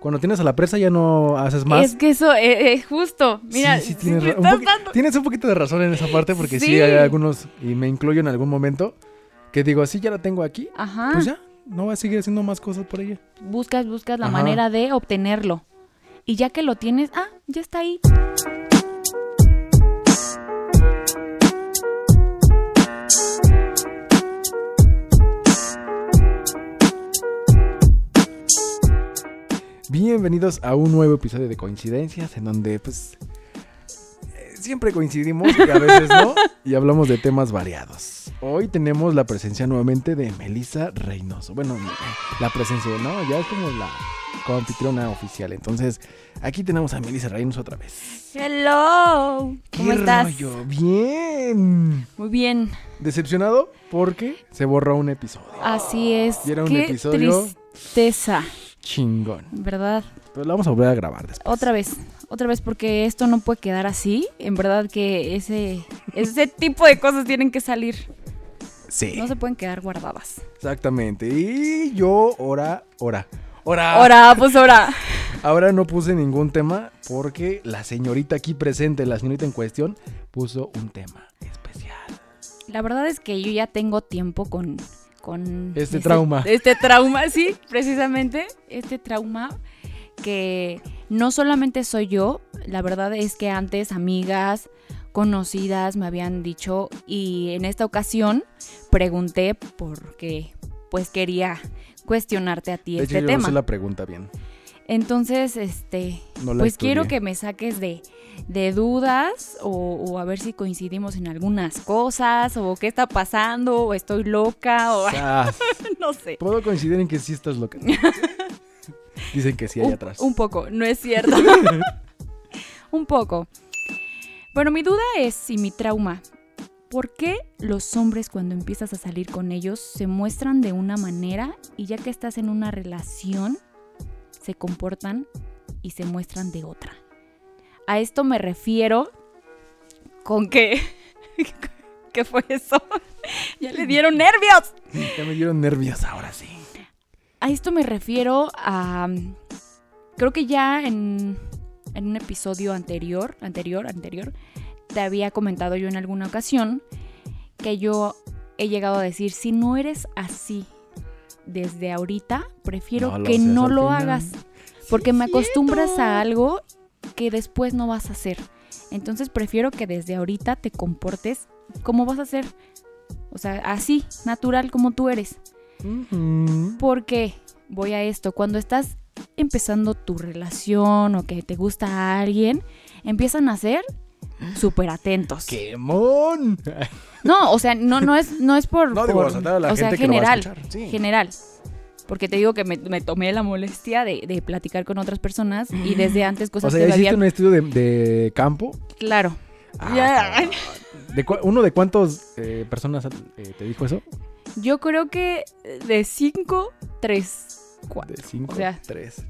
cuando tienes a la presa ya no haces más. Es que eso eh, es justo. Mira, sí, tienes, un dando- tienes un poquito de razón en esa parte porque sí. Sí. hay algunos, y me incluyo en algún momento, que digo, así ya la tengo aquí, Ajá. pues ya, no voy a seguir haciendo más cosas por ella. Buscas, buscas la Ajá. manera de obtenerlo. Y ya que lo tienes, ah, ya está ahí. Bienvenidos a un nuevo episodio de Coincidencias, en donde pues eh, siempre coincidimos y a veces no, y hablamos de temas variados. Hoy tenemos la presencia nuevamente de Melissa Reynoso. Bueno, la presencia, ¿no? Ya es como la coanfitriona oficial. Entonces, aquí tenemos a Melissa Reynoso otra vez. Hello. ¿Cómo ¿Qué estás? rollo? Bien. Muy bien. Decepcionado porque se borró un episodio. Así es. Y era un Qué episodio- tristeza, Chingón. ¿verdad? Pero lo vamos a volver a grabar después. Otra vez, otra vez, porque esto no puede quedar así. En verdad que ese, ese tipo de cosas tienen que salir. Sí. No se pueden quedar guardadas. Exactamente. Y yo, ahora, ahora, ahora, Ahora, pues ahora. ahora no puse ningún tema porque la señorita aquí presente, la señorita en cuestión, puso un tema especial. La verdad es que yo ya tengo tiempo con... con Este trauma. Este trauma, sí, precisamente. Este trauma que no solamente soy yo, la verdad es que antes amigas conocidas me habían dicho y en esta ocasión pregunté porque pues quería cuestionarte a ti De hecho, este yo tema. no sé la pregunta bien. Entonces, este, No pues quiero que me saques de, de dudas o, o a ver si coincidimos en algunas cosas o qué está pasando o estoy loca o no sé. Puedo coincidir en que sí estás loca. Dicen que sí Un, atrás. un poco, no es cierto. un poco. Bueno, mi duda es y mi trauma. ¿Por qué los hombres cuando empiezas a salir con ellos se muestran de una manera y ya que estás en una relación se comportan y se muestran de otra? A esto me refiero con que... ¿Qué fue eso? ya le dieron nervios. Ya me dieron nervios ahora sí. A esto me refiero a. Creo que ya en, en un episodio anterior, anterior, anterior, te había comentado yo en alguna ocasión que yo he llegado a decir: si no eres así desde ahorita, prefiero No que no lo final. hagas. Porque me acostumbras a algo que después no vas a hacer. Entonces prefiero que desde ahorita te comportes como vas a hacer. O sea, así, natural como tú eres. Porque voy a esto, cuando estás empezando tu relación o que te gusta a alguien, empiezan a ser súper atentos. ¡Quemón! No, o sea, no, no es, no es por, No, digo, por- o sea, la o sea, gente que lo va a general, escuchar, sí. general. Porque te digo que me, me tomé la molestia de, de platicar con otras personas y desde antes O cosas sea, que hiciste habían... un estudio de, de campo. Claro. Ah, Ya. cabrón. ¿De cua- ¿Uno de cuántas eh, personas eh, te dijo eso? Yo creo que de cinco, tres, cuatro. De cinco, O sea- tres.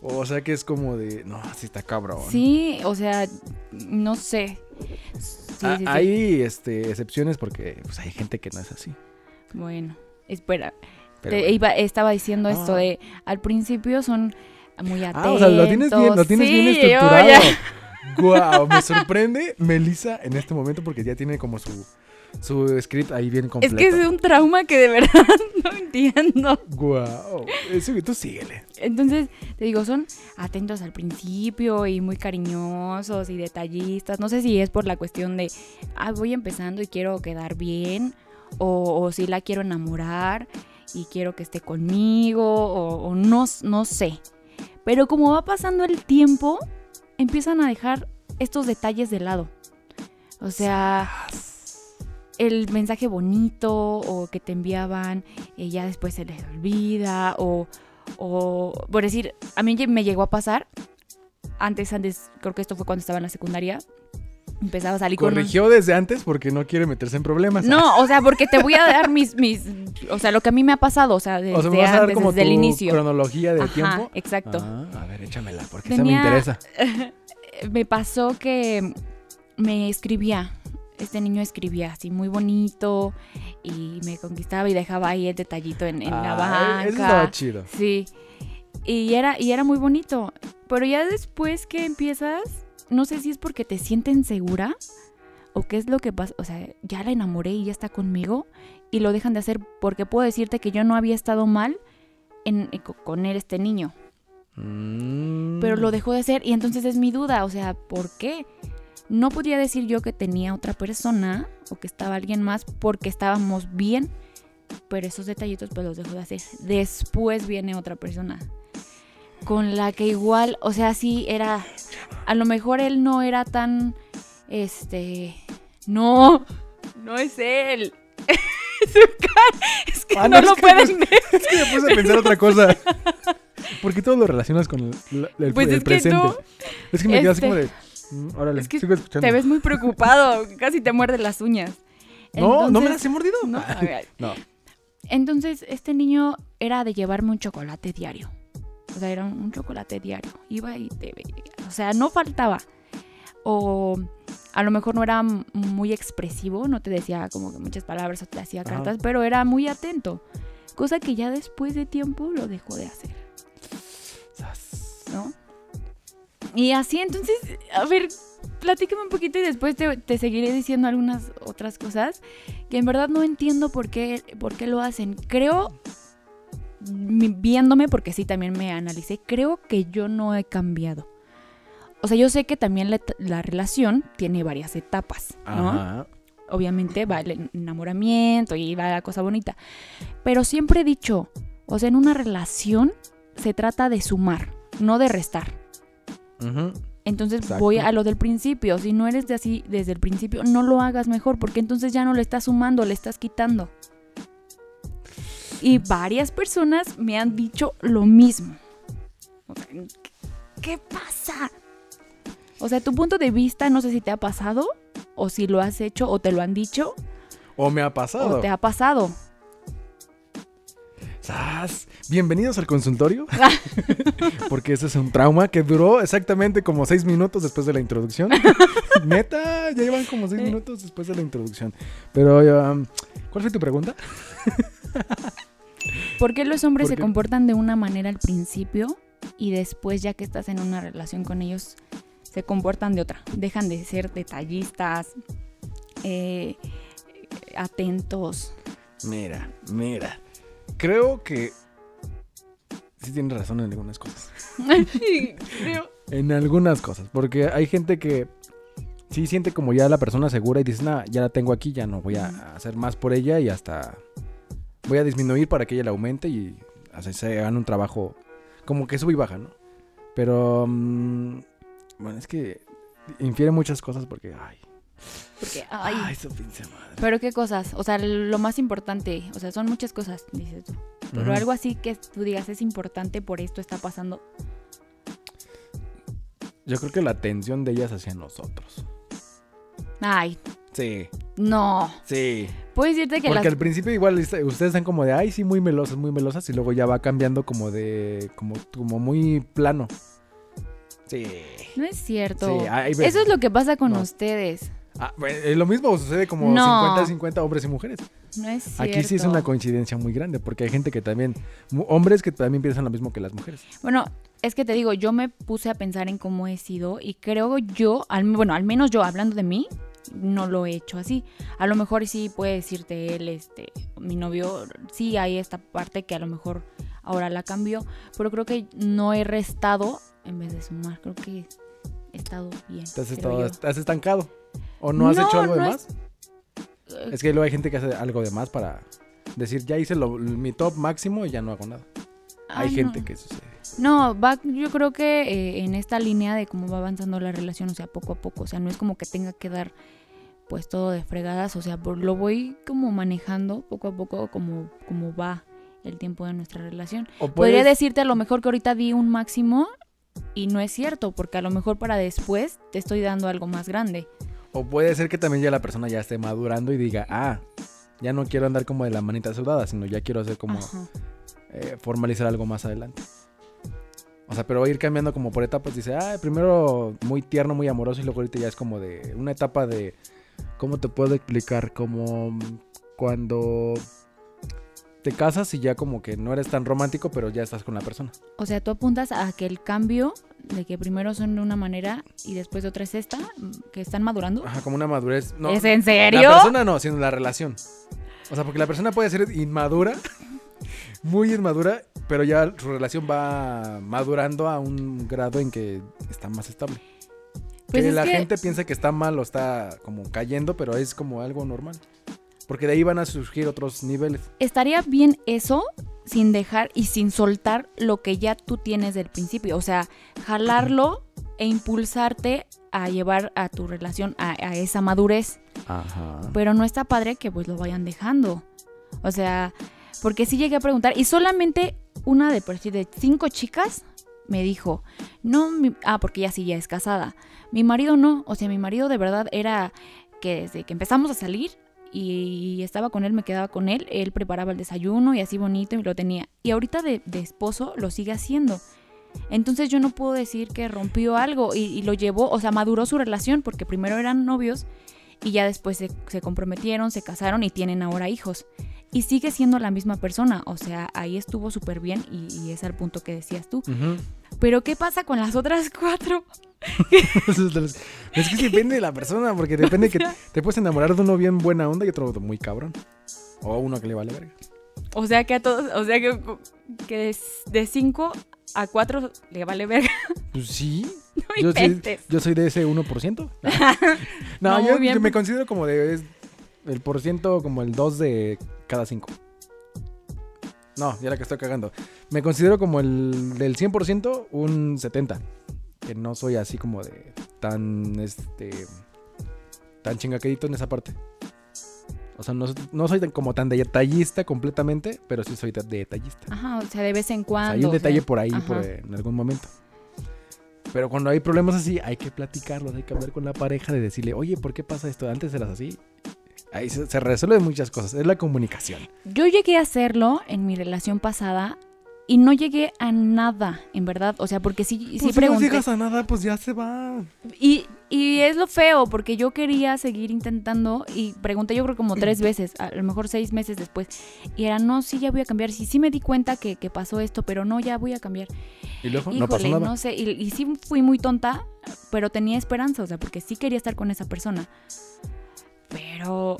O sea que es como de, no, así está cabrón. Sí, o sea, no sé. Sí, Ah, sí, sí. Hay este, excepciones porque pues, hay gente que no es así. Bueno, espera. Pero Te iba- estaba diciendo esto Ah. de al principio son muy atentos. Ah, o sea, lo tienes bien, lo tienes bien Sí, estructurado. Guau, me sorprende Melissa en este momento porque ya tiene como su, su script ahí bien Es completo. que es un trauma que de verdad no entiendo. Guau, eso tú síguele. Entonces, te digo, son atentos al principio y muy cariñosos y detallistas. No sé si es por la cuestión de, ah, voy empezando y quiero quedar bien, o, o si la quiero enamorar y quiero que esté conmigo, o, o no, no sé. Pero como va pasando el tiempo, empiezan a dejar estos detalles de lado. O sea, el mensaje bonito o que te enviaban ya después se les olvida o, o por decir, a mí me llegó a pasar antes, antes, creo que esto fue cuando estaba en la secundaria, empezaba a salir con... un- Corrigió desde antes porque no quiere meterse en problemas. No, o sea, porque te voy a dar mis, mis, o sea, lo que a mí me ha pasado, o sea, desde o sea, me vas a dar antes, como desde el inicio. cronología de Ajá, tiempo. exacto. Ah, a ver, échamela, porque esa me interesa. me pasó que me escribía, este niño escribía así muy bonito y me conquistaba y dejaba ahí el detallito en, en la Ah, banca. Eso estaba chido. Sí. Y era, y era muy bonito. Pero ya después que empiezas, no sé si es porque te sienten segura o qué es lo que pasa. O sea, ya la enamoré y ya está conmigo y lo dejan de hacer porque puedo decirte que yo no había estado mal en, eh, co- con él, este niño. Mm. Pero lo dejó de hacer y entonces es mi duda. O sea, ¿por qué? No podría decir yo que tenía otra persona o que estaba alguien más porque estábamos bien. Pero esos detallitos pues los dejó de hacer. Después viene otra persona. Con la que igual, o sea, sí era... A lo mejor él no era tan... Este... No, no es él. Es que Ah, no, es lo que pueden ver. Es que me puse a pensar otra cosa. Porque todo lo relacionas con el, el- Pues el es que presente. tú, es que me este- como de. Mm, órale, Es que sigo escuchando. Te ves muy preocupado, casi te muerde las uñas. No, no me las he mordido. No. Entonces, este niño era de llevarme un chocolate diario. O sea, era un, chocolate diario. Iba y te veía. O sea, no faltaba. O a lo mejor no era muy expresivo, no te decía como que muchas palabras o te hacía Ajá. cartas, pero era muy atento. Cosa que ya después de tiempo lo dejó de hacer. Y así, entonces, a ver, platícame un poquito y después te, te seguiré diciendo algunas otras cosas que en verdad no entiendo por qué, por qué lo hacen. Creo, viéndome, porque sí, también me analicé, creo que yo no he cambiado. O sea, yo sé que también la, relación tiene varias etapas, ¿no? Ajá. Obviamente va el enamoramiento y va la cosa bonita. Pero siempre he dicho, o sea, en una relación se trata de sumar, no de restar. Entonces Exacto. voy a lo del principio. Si no eres de así desde el principio, no lo hagas mejor, porque entonces ya no le estás sumando, le estás quitando. Y varias personas me han dicho lo mismo. O sea, ¿qué, qué pasa? O sea, tu punto de vista, no sé si te ha pasado, o si lo has hecho, o te lo han dicho, O me ha pasado. o te ha pasado. Sas. Bienvenidos al consultorio. Porque ese es un trauma que duró exactamente como seis minutos después de la introducción. Neta, ya llevan como seis Eh. minutos después de la introducción. Pero, um, ¿cuál fue tu pregunta? ¿Por qué los hombres ¿Por se comportan de una manera al principio y después, ya que estás en una relación con ellos, se comportan de otra? Dejan de ser detallistas, eh, atentos. Mira, mira. Creo que sí tienes razón en algunas cosas. Creo. En algunas cosas. Porque hay gente que sí siente como ya la persona segura y dice, nah, ya la tengo aquí, ya no voy a hacer más por ella y hasta voy a disminuir para que ella la aumente y así se hagan un trabajo como que sube y baja, ¿no? Pero, mm, bueno, es que infiere muchas cosas porque, ay, Porque, ay, ay, su pinche madre. pero qué cosas, o sea, lo más importante, o sea, son muchas cosas, dices tú. Pero algo así que tú digas es importante por esto está pasando. Yo creo que la atención de ellas hacia nosotros. Ay, Sí, no. sí. Puedo decirte que Porque las al principio igual ustedes están como de, ay, sí, muy melosas, muy melosas, y luego ya va cambiando como de, como, como muy plano. Sí. no es cierto. Sí. Eso es lo que pasa con No. ustedes. Ah, bueno, lo mismo sucede como No. 50-50 hombres y mujeres. No es cierto. Aquí sí es una coincidencia muy grande, porque hay gente que también, hombres que también piensan lo mismo que las mujeres. Bueno, es que te digo, yo me puse a pensar en cómo he sido y creo yo, al, bueno, al menos yo hablando de mí, no lo he hecho así. A lo mejor sí puede decirte él, este, mi novio, sí hay esta parte que a lo mejor ahora la cambió, pero creo que no he restado en vez de sumar. Creo que he estado bien. ¿Te has, creo estado, yo. te has estancado? ¿O no has No, hecho algo de más? Es que luego hay gente que hace algo de más para decir, ya hice lo- mi top máximo y ya no hago nada. Hay gente no. que sucede. No, va, yo creo que eh, en esta línea de cómo va avanzando la relación, o sea, poco a poco, o sea, no es como que tenga que dar pues todo de fregadas, o sea, por- lo voy como manejando poco a poco como, como va el tiempo de nuestra relación. O Podría decirte a lo mejor que ahorita di un máximo y no es cierto, porque a lo mejor para después te estoy dando algo más grande. O puede ser que también ya la persona ya esté madurando y diga, ah, ya no quiero andar como de la manita sudada, sino ya quiero hacer como eh, formalizar algo más adelante. O sea, pero va a ir cambiando como por etapas. Dice, ah, primero muy tierno, muy amoroso y luego ahorita ya es como de una etapa de, ¿cómo te puedo explicar? Como cuando te casas y ya como que no eres tan romántico, pero ya estás con la persona. O sea, tú apuntas a que el cambio de que primero son de una manera y después de otra es esta, que están madurando. Ajá, como una madurez. No, ¿Es en serio? La persona no, sino la relación. O sea, porque la persona puede ser inmadura, muy inmadura, pero ya su relación va madurando a un grado en que está más estable. Pues que es la que- gente piensa que está mal o está como cayendo, pero es como algo normal. Porque de ahí van a surgir otros niveles. Estaría bien eso sin dejar y sin soltar lo que ya tú tienes del principio. O sea, jalarlo e impulsarte a llevar a tu relación a, a esa madurez. Ajá. Pero no está padre que pues lo vayan dejando. O sea, porque sí llegué a preguntar y solamente una de, por decir, de cinco chicas me dijo, no, mi- ah, porque ella sí ya es casada. Mi marido no, o sea, mi marido de verdad era que desde que empezamos a salir y estaba con él, me quedaba con él, él preparaba el desayuno y así bonito y lo tenía. Y ahorita de, de esposo lo sigue haciendo. Entonces yo no puedo decir que rompió algo y, y lo llevó, o sea, maduró su relación porque primero eran novios y ya después se, se comprometieron, se casaron y tienen ahora hijos. Y sigue siendo la misma persona, o sea, ahí estuvo súper bien y, y es al punto que decías tú. Pero ¿qué pasa con las otras cuatro? es que depende de la persona, porque depende que te puedes enamorar de uno bien buena onda y otro muy cabrón. O uno que le vale verga. O sea que a todos, o sea que, que de, cinco a cuatro le vale verga. Pues sí. No Yo soy, inventes. yo soy de ese 1%. No, No, yo, me considero como de el por ciento como el 2 de cada 5. No, ya la que estoy cagando. Me considero como el del 100% un 70. Que no soy así como de tan este tan chingaquedito en esa parte. O sea, no, no soy tan- como tan detallista completamente, pero sí soy de- detallista. Ajá, o sea, de vez en O cuando. sea, hay un o sea, detalle por ahí por, en algún momento. Pero cuando hay problemas así, hay que platicarlos, hay que hablar con la pareja de decirle, oye, ¿por qué pasa esto? Antes eras así. Ahí se, se resuelven muchas cosas, es la comunicación. Yo llegué a hacerlo en mi relación pasada y no llegué a nada, en verdad. O sea, porque sí Pues si no pregunté. llegas a nada, pues ya se va. Y, y es lo feo, porque yo quería seguir intentando y pregunté yo creo como tres veces, a lo mejor seis meses después. Y era, no, sí, ya voy a cambiar. Sí, sí me di cuenta que, que pasó esto, pero no, ya voy a cambiar. Y luego no pasó nada. no sé. Y, y sí fui muy tonta, pero tenía esperanza, o sea, porque sí quería estar con esa persona. Pero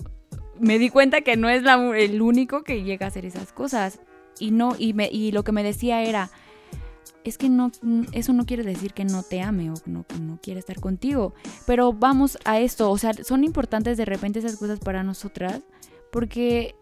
me di cuenta que no es el único que llega a hacer esas cosas. Y no, y, me, y lo que me decía era, es que no, eso no quiere decir que no te ame o no, no quiere estar contigo. Pero vamos a esto, o sea, son importantes de repente esas cosas para nosotras, porque,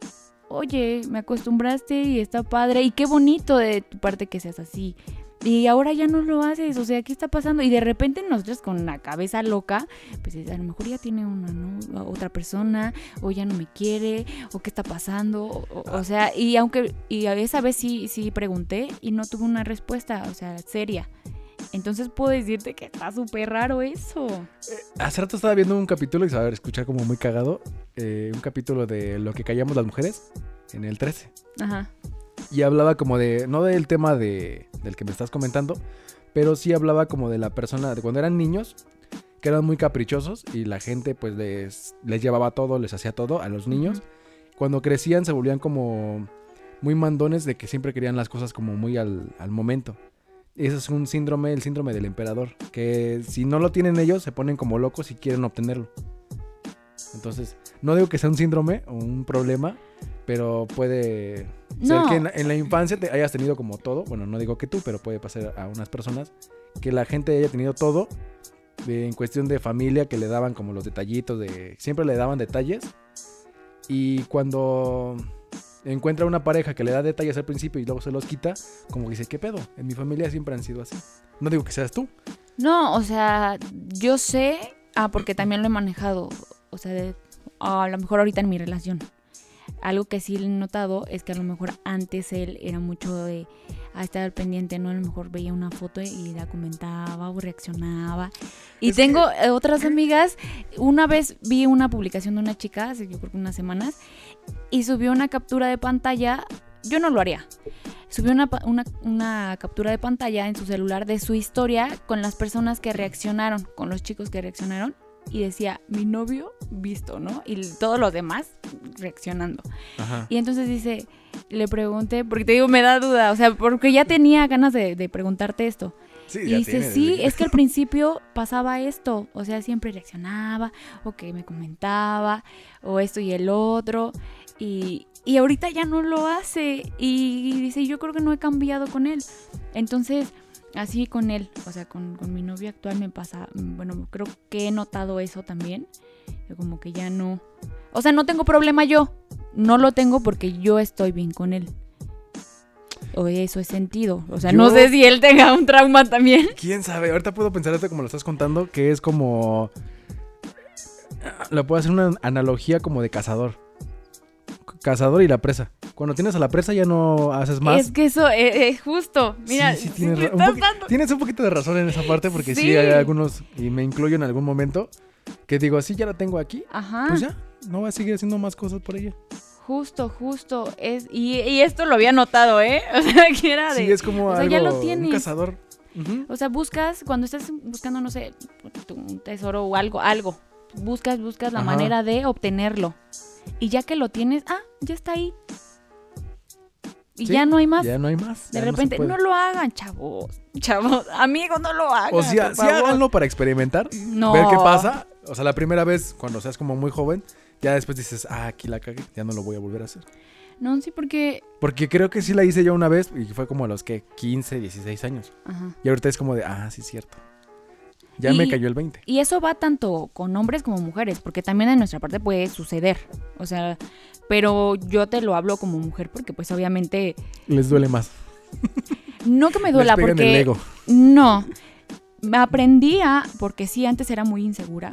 oye, me acostumbraste y está padre, y qué bonito de tu parte que seas así. Y ahora ya no lo haces, o sea, ¿qué está pasando? Y de repente nosotros con la cabeza loca, pues a lo mejor ya tiene una ¿no? otra persona, o ya no me quiere, o qué está pasando, o, sea, y aunque, y a esa vez sí, sí pregunté y no tuve una respuesta, o sea, seria. Entonces puedo decirte que está súper raro eso. Hace rato estaba viendo un capítulo y se va a escuchar como muy cagado. eh, un capítulo de lo que callamos las mujeres en el 13. Ajá. Y hablaba como de, no del tema de, del que me estás comentando, pero sí hablaba como de la persona, de cuando eran niños, que eran muy caprichosos y la gente pues les, les llevaba todo, les hacía todo a los niños. Cuando crecían se volvían como muy mandones de que siempre querían las cosas como muy al, al momento. Ese es un síndrome, el síndrome del emperador, que si no lo tienen ellos se ponen como locos y quieren obtenerlo. Entonces, no digo que sea un síndrome o un problema, pero puede No. que en la, en la infancia te hayas tenido como todo. Bueno, no digo que tú, pero puede pasar a unas personas que la gente haya tenido todo de- en cuestión de familia, que le daban como los detallitos, de siempre le daban detalles. Y cuando encuentra una pareja que le da detalles al principio y luego se los quita, como que dice, ¿qué pedo? En mi familia siempre han sido así. No digo que seas tú. No, o sea, yo sé, ah, porque también lo he manejado, o sea, de- a lo mejor ahorita en mi relación. Algo que sí he notado es que a lo mejor antes él era mucho de a estar al pendiente, ¿no? A lo mejor veía una foto y la comentaba o reaccionaba. Y Es tengo eh, otras amigas, una vez vi una publicación de una chica, hace yo creo que unas semanas, y subió una captura de pantalla, yo no lo haría, subió una, una, una captura de pantalla en su celular de su historia con las personas que reaccionaron, con los chicos que reaccionaron, y decía, mi novio visto, ¿no? Y todos los demás reaccionando. Ajá. Y entonces dice, le pregunté, porque te digo, me da duda, o sea, porque ya tenía ganas de, de preguntarte esto. Sí, Y dice, sí, es que al principio pasaba esto, o sea, siempre reaccionaba, o que me comentaba, o esto y el otro, y, y ahorita ya no lo hace, y, dice, yo creo que no he cambiado con él. Entonces, así con él, o sea, con, con mi novio actual me pasa, mm, bueno, creo que he notado eso también, como que ya no, o sea, no tengo problema yo, no lo tengo porque yo estoy bien con él. O eso es sentido. O sea, no sé si él tenga un trauma también. ¿Quién sabe? Ahorita puedo pensar esto como lo estás contando, que es como... Le puedo hacer una analogía como de cazador. Cazador y la presa. Cuando tienes a la presa ya no haces más. Es que eso es, es justo. Mira, Sí, sí, sí tienes, un dando- tienes un poquito de razón en esa parte porque sí. Sí. hay algunos, y me incluyo en algún momento, que digo, así ya la tengo aquí, Ajá. pues ya, no voy a seguir haciendo más cosas por ella. Justo, justo. Es, y, y esto lo había notado, ¿eh? O sea, que era de. Sí, es como o sea, ya lo un tienes. cazador. Ujú. O sea, buscas, cuando estás buscando, no sé, un tesoro o algo, algo. Buscas, buscas la Ajá. manera de obtenerlo. Y ya que lo tienes, ah, ya está ahí. Y Sí, ya no hay más. Ya no hay más. de no repente, no, lo hagan, chavos. Chavos, amigos, no lo hagan. O sea, sí háganlo para experimentar, No. ver qué pasa. O sea, la primera vez, cuando seas como muy joven, ya después dices, ah, aquí la cagué, ya no lo voy a volver a hacer. No, sí, porque. Porque creo que sí la hice yo una vez y fue como a los que 15, 16 años. Ajá. Y ahorita es como de, ah, sí, es cierto. Ya me Y- cayó el 20. Y eso va tanto con hombres como mujeres, porque también en nuestra parte puede suceder. O sea, pero yo te lo hablo como mujer porque pues obviamente Les duele más. no que me duela Les pegan el porque ego. no. Me aprendí a porque sí antes era muy insegura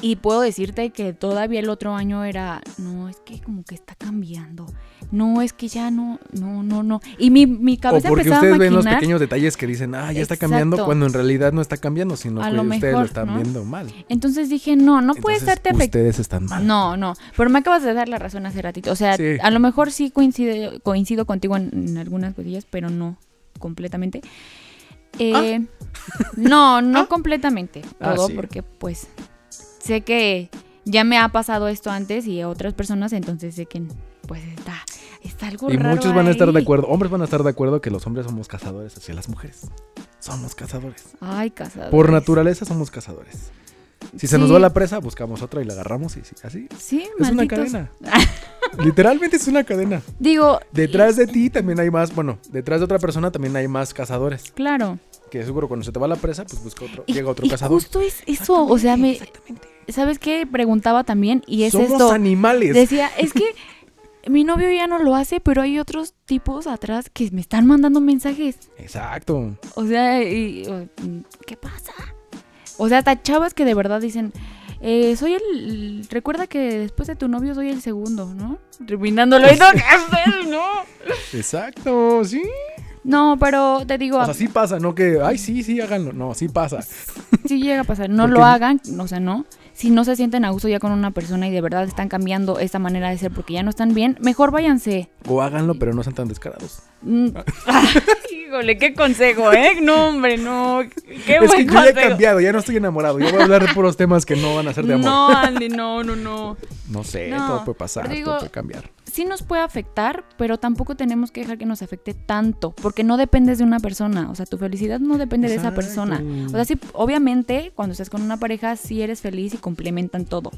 Y puedo decirte que todavía el otro año era no, es que como que está cambiando. No, es que ya no, no, no, no. Y mi, mi O cabeza porque empezaba ustedes a ven los pequeños detalles que dicen, ah, ya está cambiando, cuando en realidad no está cambiando, sino A que lo ustedes lo están ¿no? viendo mal. Entonces dije, no, no puede estarte afectando. Ustedes están mal. No, no, pero me acabas de dar la razón hace ratito. O sea, Sí. a lo mejor sí coincide, coincido contigo en, en algunas cosillas, pero no completamente. Eh, No, no Ah. completamente Ah, todo, sí. porque pues sé que ya me ha pasado esto antes y a otras personas, entonces sé que pues está, está algo Y raro muchos van a estar de acuerdo, hombres van a estar de acuerdo que los hombres somos cazadores hacia las mujeres. Somos cazadores. Ay, casado. Por naturaleza somos cazadores. Si se nos va la presa, buscamos otra y la agarramos y sí, así. Sí, Es una cadena. Literalmente es una cadena. Digo, Detrás de ti también hay más, bueno, detrás de otra persona también hay más cazadores. claro. Que seguro cuando se te va la presa, pues busca otro, Y, llega otro y cazador. justo es eso, o sea, me, Exactamente. ¿sabes qué? Preguntaba también y es Somos esto. animales. Decía, es que mi novio ya no lo hace, pero hay otros tipos atrás que me están mandando mensajes. Exacto. O sea, y- ¿qué pasa? O sea, hasta chavas que de verdad dicen, eh, soy el... Recuerda que después de tu novio soy el segundo, ¿no? Terminándolo y no, ¿qué? No. Exacto, sí. No, pero te digo, O sea, sí pasa, no que, ay, sí, sí, háganlo. No, sí pasa. si llega a pasar, no Porque- lo hagan, o sea, no. Si no se sienten a gusto ya con una persona y de verdad están cambiando esa manera de ser porque ya no están bien, mejor váyanse. O háganlo, pero no sean tan descarados. Mm. Híjole, qué consejo, ¿eh? No, hombre, no. Qué es que yo ya he cambiado, ya no estoy enamorado. Yo voy a hablar de puros temas que no van a ser de amor. No, Andy, no, no, no. No sé, No, todo puede pasar, digo- todo puede cambiar. Sí nos puede afectar, pero tampoco tenemos que dejar que nos afecte tanto, porque no dependes de una persona. O sea, tu felicidad no depende de esa persona. O sea, sí, obviamente, cuando estás con una pareja, sí eres feliz y complementan todo.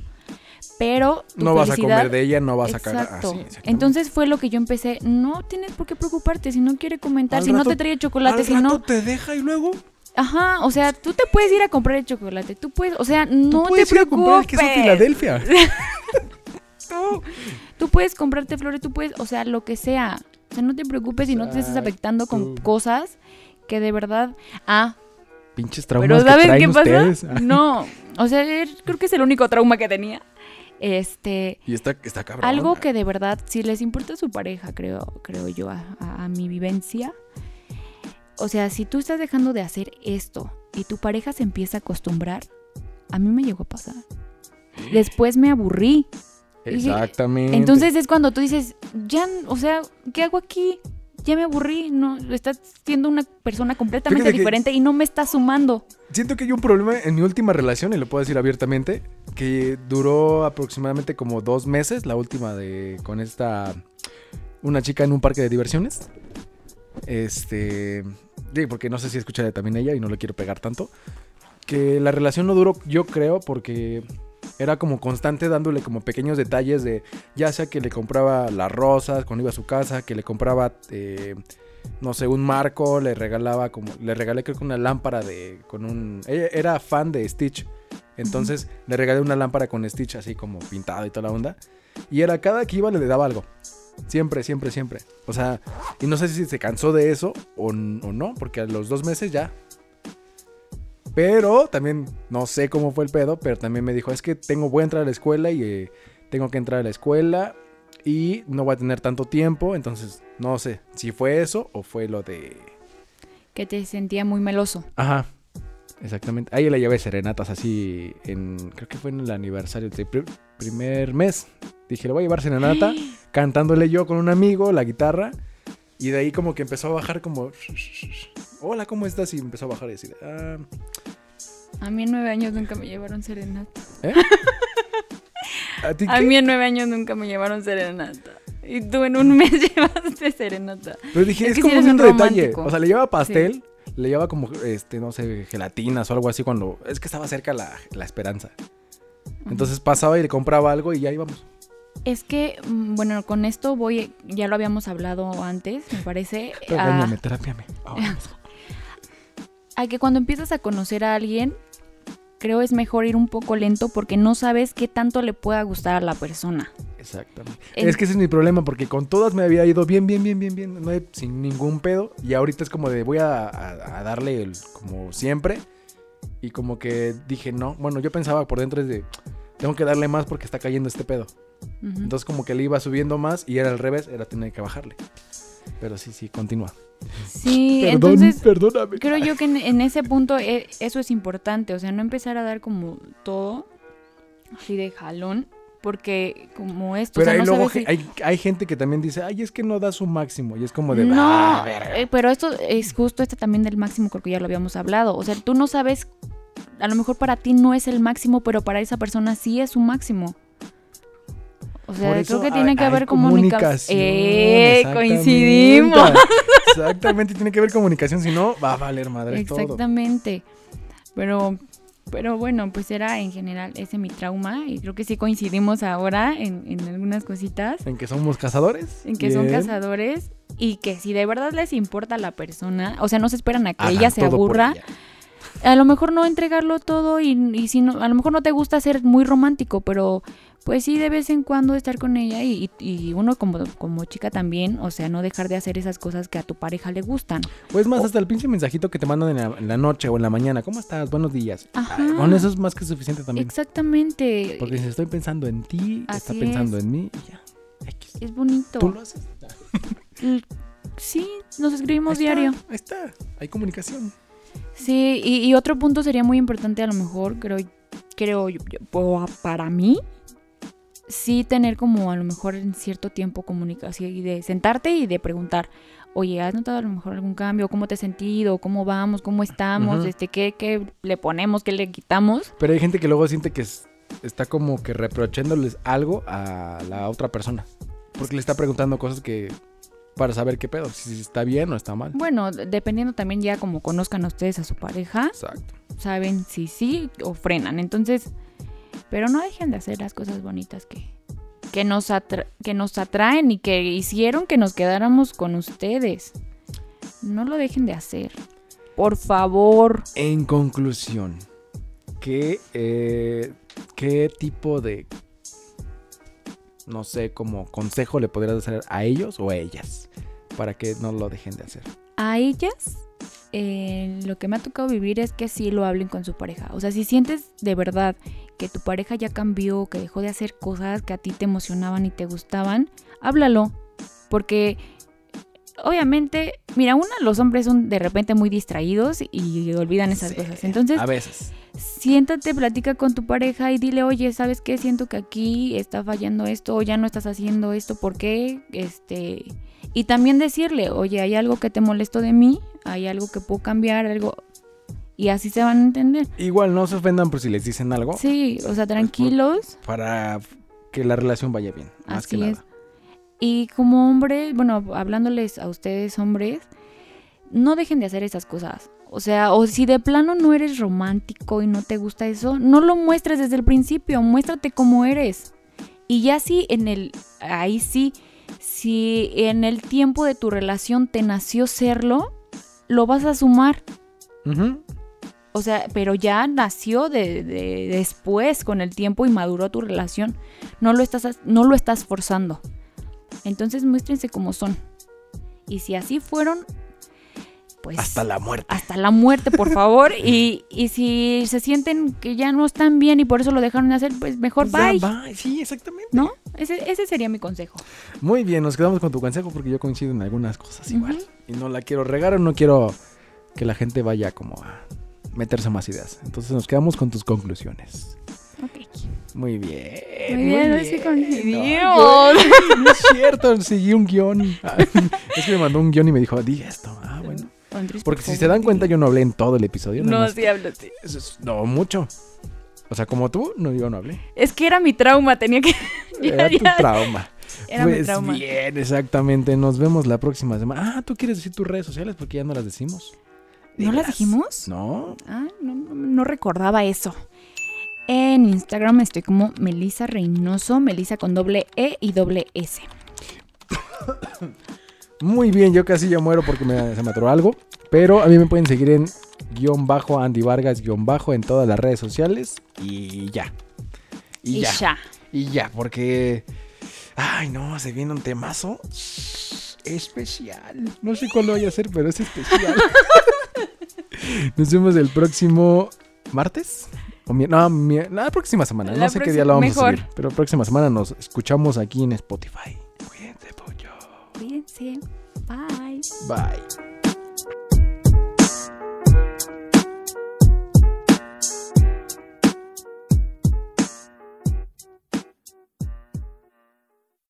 Pero tu No vas a comer de ella, no vas a cagar. Así, exactamente. Entonces fue lo que yo empecé. No tienes por qué preocuparte si no quiere comentar, Al si no te trae chocolate, Al si rato no. te deja y luego Ajá, o sea, tú te puedes ir a comprar el chocolate, tú puedes, o sea, tú no te puedes ir a comprar el preocupes. queso Filadelfia. Tú, tú puedes comprarte flores, tú puedes, o sea, lo que sea. O sea, no te preocupes si no te estés afectando con cosas que de verdad. Ah, Pinches traumas pero que ¿sabes traen qué pasa? ustedes. No, o sea, er- creo que es el único trauma que tenía. Este, Y está, está cabrón. algo que de verdad, si les importa a su pareja, creo, creo yo, a, a- a mi vivencia. O sea, si tú estás dejando de hacer esto y tu pareja se empieza a acostumbrar, a mí me llegó a pasar. Después me aburrí. Exactamente. Entonces es cuando tú dices, ya, o sea, ¿qué hago aquí? Ya me aburrí, no, estás siendo una persona completamente Fíjate diferente y no me estás sumando. Siento que hay un problema en mi última relación, y lo puedo decir abiertamente, que duró aproximadamente como dos meses, la última de con esta una chica en un parque de diversiones. Este. Porque no sé si escucha también ella y no le quiero pegar tanto. Que la relación no duró, yo creo, porque era como constante dándole como pequeños detalles de ya sea que le compraba las rosas cuando iba a su casa, que le compraba eh, no sé, un marco, le regalaba como le regalé creo que una lámpara de con un ella era fan de Stitch. Entonces le regalé una lámpara con Stitch así como pintado y toda la onda. Y era cada que iba le daba algo. Siempre, siempre, siempre. O sea, y no sé si se cansó de eso o, o no, porque a los dos meses ya pero también no sé cómo fue el pedo, pero también me dijo, es que tengo, voy a entrar a la escuela y eh, tengo que entrar a la escuela y no voy a tener tanto tiempo, entonces no sé si fue eso o fue lo de... Que te sentía muy meloso. Ajá, exactamente. Ahí le llevé serenatas así en, creo que fue en el aniversario del primer mes. Dije, le voy a llevar serenata, cantándole yo con un amigo la guitarra. Y de ahí como que empezó a bajar como... Hola, ¿cómo estás? Y empezó a bajar y decir... Ah, a mí en nueve años nunca me llevaron serenata. ¿Eh? ¿A, ti a mí en nueve años nunca me llevaron serenata. Y tú en un mes llevaste serenata. Pero dije, es, como un detalle. O sea, le llevaba pastel, le llevaba como, este, no sé, gelatinas o algo así cuando... Es que estaba cerca la, la esperanza. Entonces pasaba y le compraba algo y ya íbamos. Es que, mm, bueno, con esto voy, ya lo habíamos hablado antes, me parece. Regáñame, a... terápiame. A que cuando empiezas a conocer a alguien, creo es mejor ir un poco lento porque no sabes qué tanto le pueda gustar a la persona. Exactamente. Es que ese es mi problema porque con todas me había ido bien, bien, bien, bien, bien, no hay, sin ningún pedo y ahorita es como de voy a, darle el, como siempre y como que dije no, bueno yo pensaba por dentro de tengo que darle más porque está cayendo este pedo. Entonces como que le iba subiendo más y era al revés, era tener que bajarle. Pero sí, sí, continúa. Sí, entonces perdóname. creo yo que en, ese punto eh, eso es importante, o sea, no empezar a dar como todo así de jalón, porque como esto... Pero luego hay, gente que también dice, ay, es que no da su máximo, y es como de... No, ah, eh, pero esto es justo este también del máximo, porque ya lo habíamos hablado, o sea, tú no sabes, a lo mejor para ti no es el máximo, pero para esa persona sí es su máximo. O sea, creo que tiene que haber comunicación. Eh, coincidimos. Exactamente, tiene que haber comunicación, si no, va a valer madre Exactamente. Pero, pero bueno, pues era en general ese mi trauma y creo que sí coincidimos ahora en, algunas cositas. En que somos cazadores. En que son cazadores y que si de verdad les importa la persona, o sea, no se esperan a que ella se aburra. A lo mejor no entregarlo todo y, y si no, a lo mejor no te gusta ser muy romántico, pero pues sí, de vez en cuando estar con ella y, uno como, como chica también, o sea, no dejar de hacer esas cosas que a tu pareja le gustan. Pues más, hasta el pinche mensajito que te mandan en la, noche o en la mañana, ¿cómo estás? Buenos días. Ajá. bueno, eso es más que suficiente también. Exactamente. Porque si estoy pensando en ti, está pensando en mí, ya. Es bonito. ¿Tú lo haces? sí, nos escribimos diario. ahí está, hay comunicación. Sí, y, otro punto sería muy importante a lo mejor, creo, creo yo, para mí, sí tener como a lo mejor en cierto tiempo comunicación y de sentarte y de preguntar, oye, ¿has notado a lo mejor algún cambio? ¿Cómo te has sentido? ¿Cómo vamos? ¿Cómo estamos? este, ¿qué, ¿Qué le ponemos? ¿Qué le quitamos? Pero hay gente que luego siente que está como que reprochándoles algo a la otra persona. Porque le está preguntando cosas que para saber qué pedo, si está bien o está mal. Bueno, dependiendo también ya como conozcan a ustedes a su pareja. Exacto. Saben si sí o frenan. Entonces, pero no dejen de hacer las cosas bonitas que, que, nos, que nos atraen y que hicieron que nos quedáramos con ustedes. No lo dejen de hacer. Por favor. En conclusión, ¿qué, eh, ¿qué tipo de, no sé, como consejo le podrías hacer a ellos o a ellas para que no lo dejen de hacer? A ellas eh, lo que me ha tocado vivir es que sí lo hablen con su pareja. O sea, si sientes de verdad que tu pareja ya cambió, que dejó de hacer cosas que a ti te emocionaban y te gustaban, háblalo. Porque obviamente, mira, una, los hombres son de repente muy distraídos y olvidan esas cosas. Entonces, a veces. Siéntate, platica con tu pareja y dile, oye, ¿sabes qué? Siento que aquí está fallando esto, o ya no estás haciendo esto, ¿por qué? Este. Y también decirle, oye, hay algo que te molestó de mí, hay algo que puedo cambiar, algo. Y así se van a entender. Igual no se ofendan por si les dicen algo. Sí, o sea, tranquilos. para que la relación vaya bien. Más así que nada. es. Y como hombre, bueno, hablándoles a ustedes hombres, no dejen de hacer esas cosas. O sea, o si de plano no eres romántico y no te gusta eso, no lo muestres desde el principio, muéstrate como eres. Y ya si en el, ahí sí, si en el tiempo de tu relación te nació serlo, lo vas a sumar. O sea, pero ya nació de, de- después con el tiempo y maduró tu relación. No lo estás, no lo estás forzando. Entonces muéstrense como son. Y si así fueron, pues Hasta la muerte. hasta la muerte, por favor. y, y si se sienten que ya no están bien y por eso lo dejaron de hacer, pues mejor Pues bye. bye. Sí, exactamente. ¿No? Ese, ese sería mi consejo. Muy bien, nos quedamos con tu consejo porque yo coincido en algunas cosas igual. Y no la quiero regar o no quiero que la gente vaya como a meterse más ideas. Entonces nos quedamos con tus conclusiones. Ok. Muy bien. Muy bien, sí No, coincidimos. yo- no es cierto, seguí un guion. Es que me mandó un guion y me dijo, di esto. Ah, bueno. Porque por si se dan cuenta, yo no hablé en todo el episodio. No, sí. Eso es- no, mucho. O sea, como tú, no, yo no hablé. Es que era mi trauma, tenía que... ya, Era tu ya. trauma. Era mi pues trauma. bien, exactamente. Nos vemos la próxima semana. Ah, ¿tú quieres decir tus redes sociales? Porque ya no las decimos. ¿No las dijimos? No. Ah, no, no, no recordaba eso. En Instagram estoy como Melisa Reynoso, Melisa con doble E y doble S. Muy bien, yo casi ya muero porque me- se me atoró algo. Pero a mí me pueden seguir en guion bajo Andy Vargas guion bajo en todas las redes sociales. Y ya. Y, Y ya. ya. Y ya, porque. Ay, no, se viene un temazo especial. No sé cuál lo voy a hacer, pero es especial. Nos vemos el próximo martes. O mi- no, mi- la próxima semana. La no sé qué día lo vamos mejor. a subir. Pero próxima semana nos escuchamos aquí en Spotify. Cuídense, pollo. Cuídense. Bye. Bye.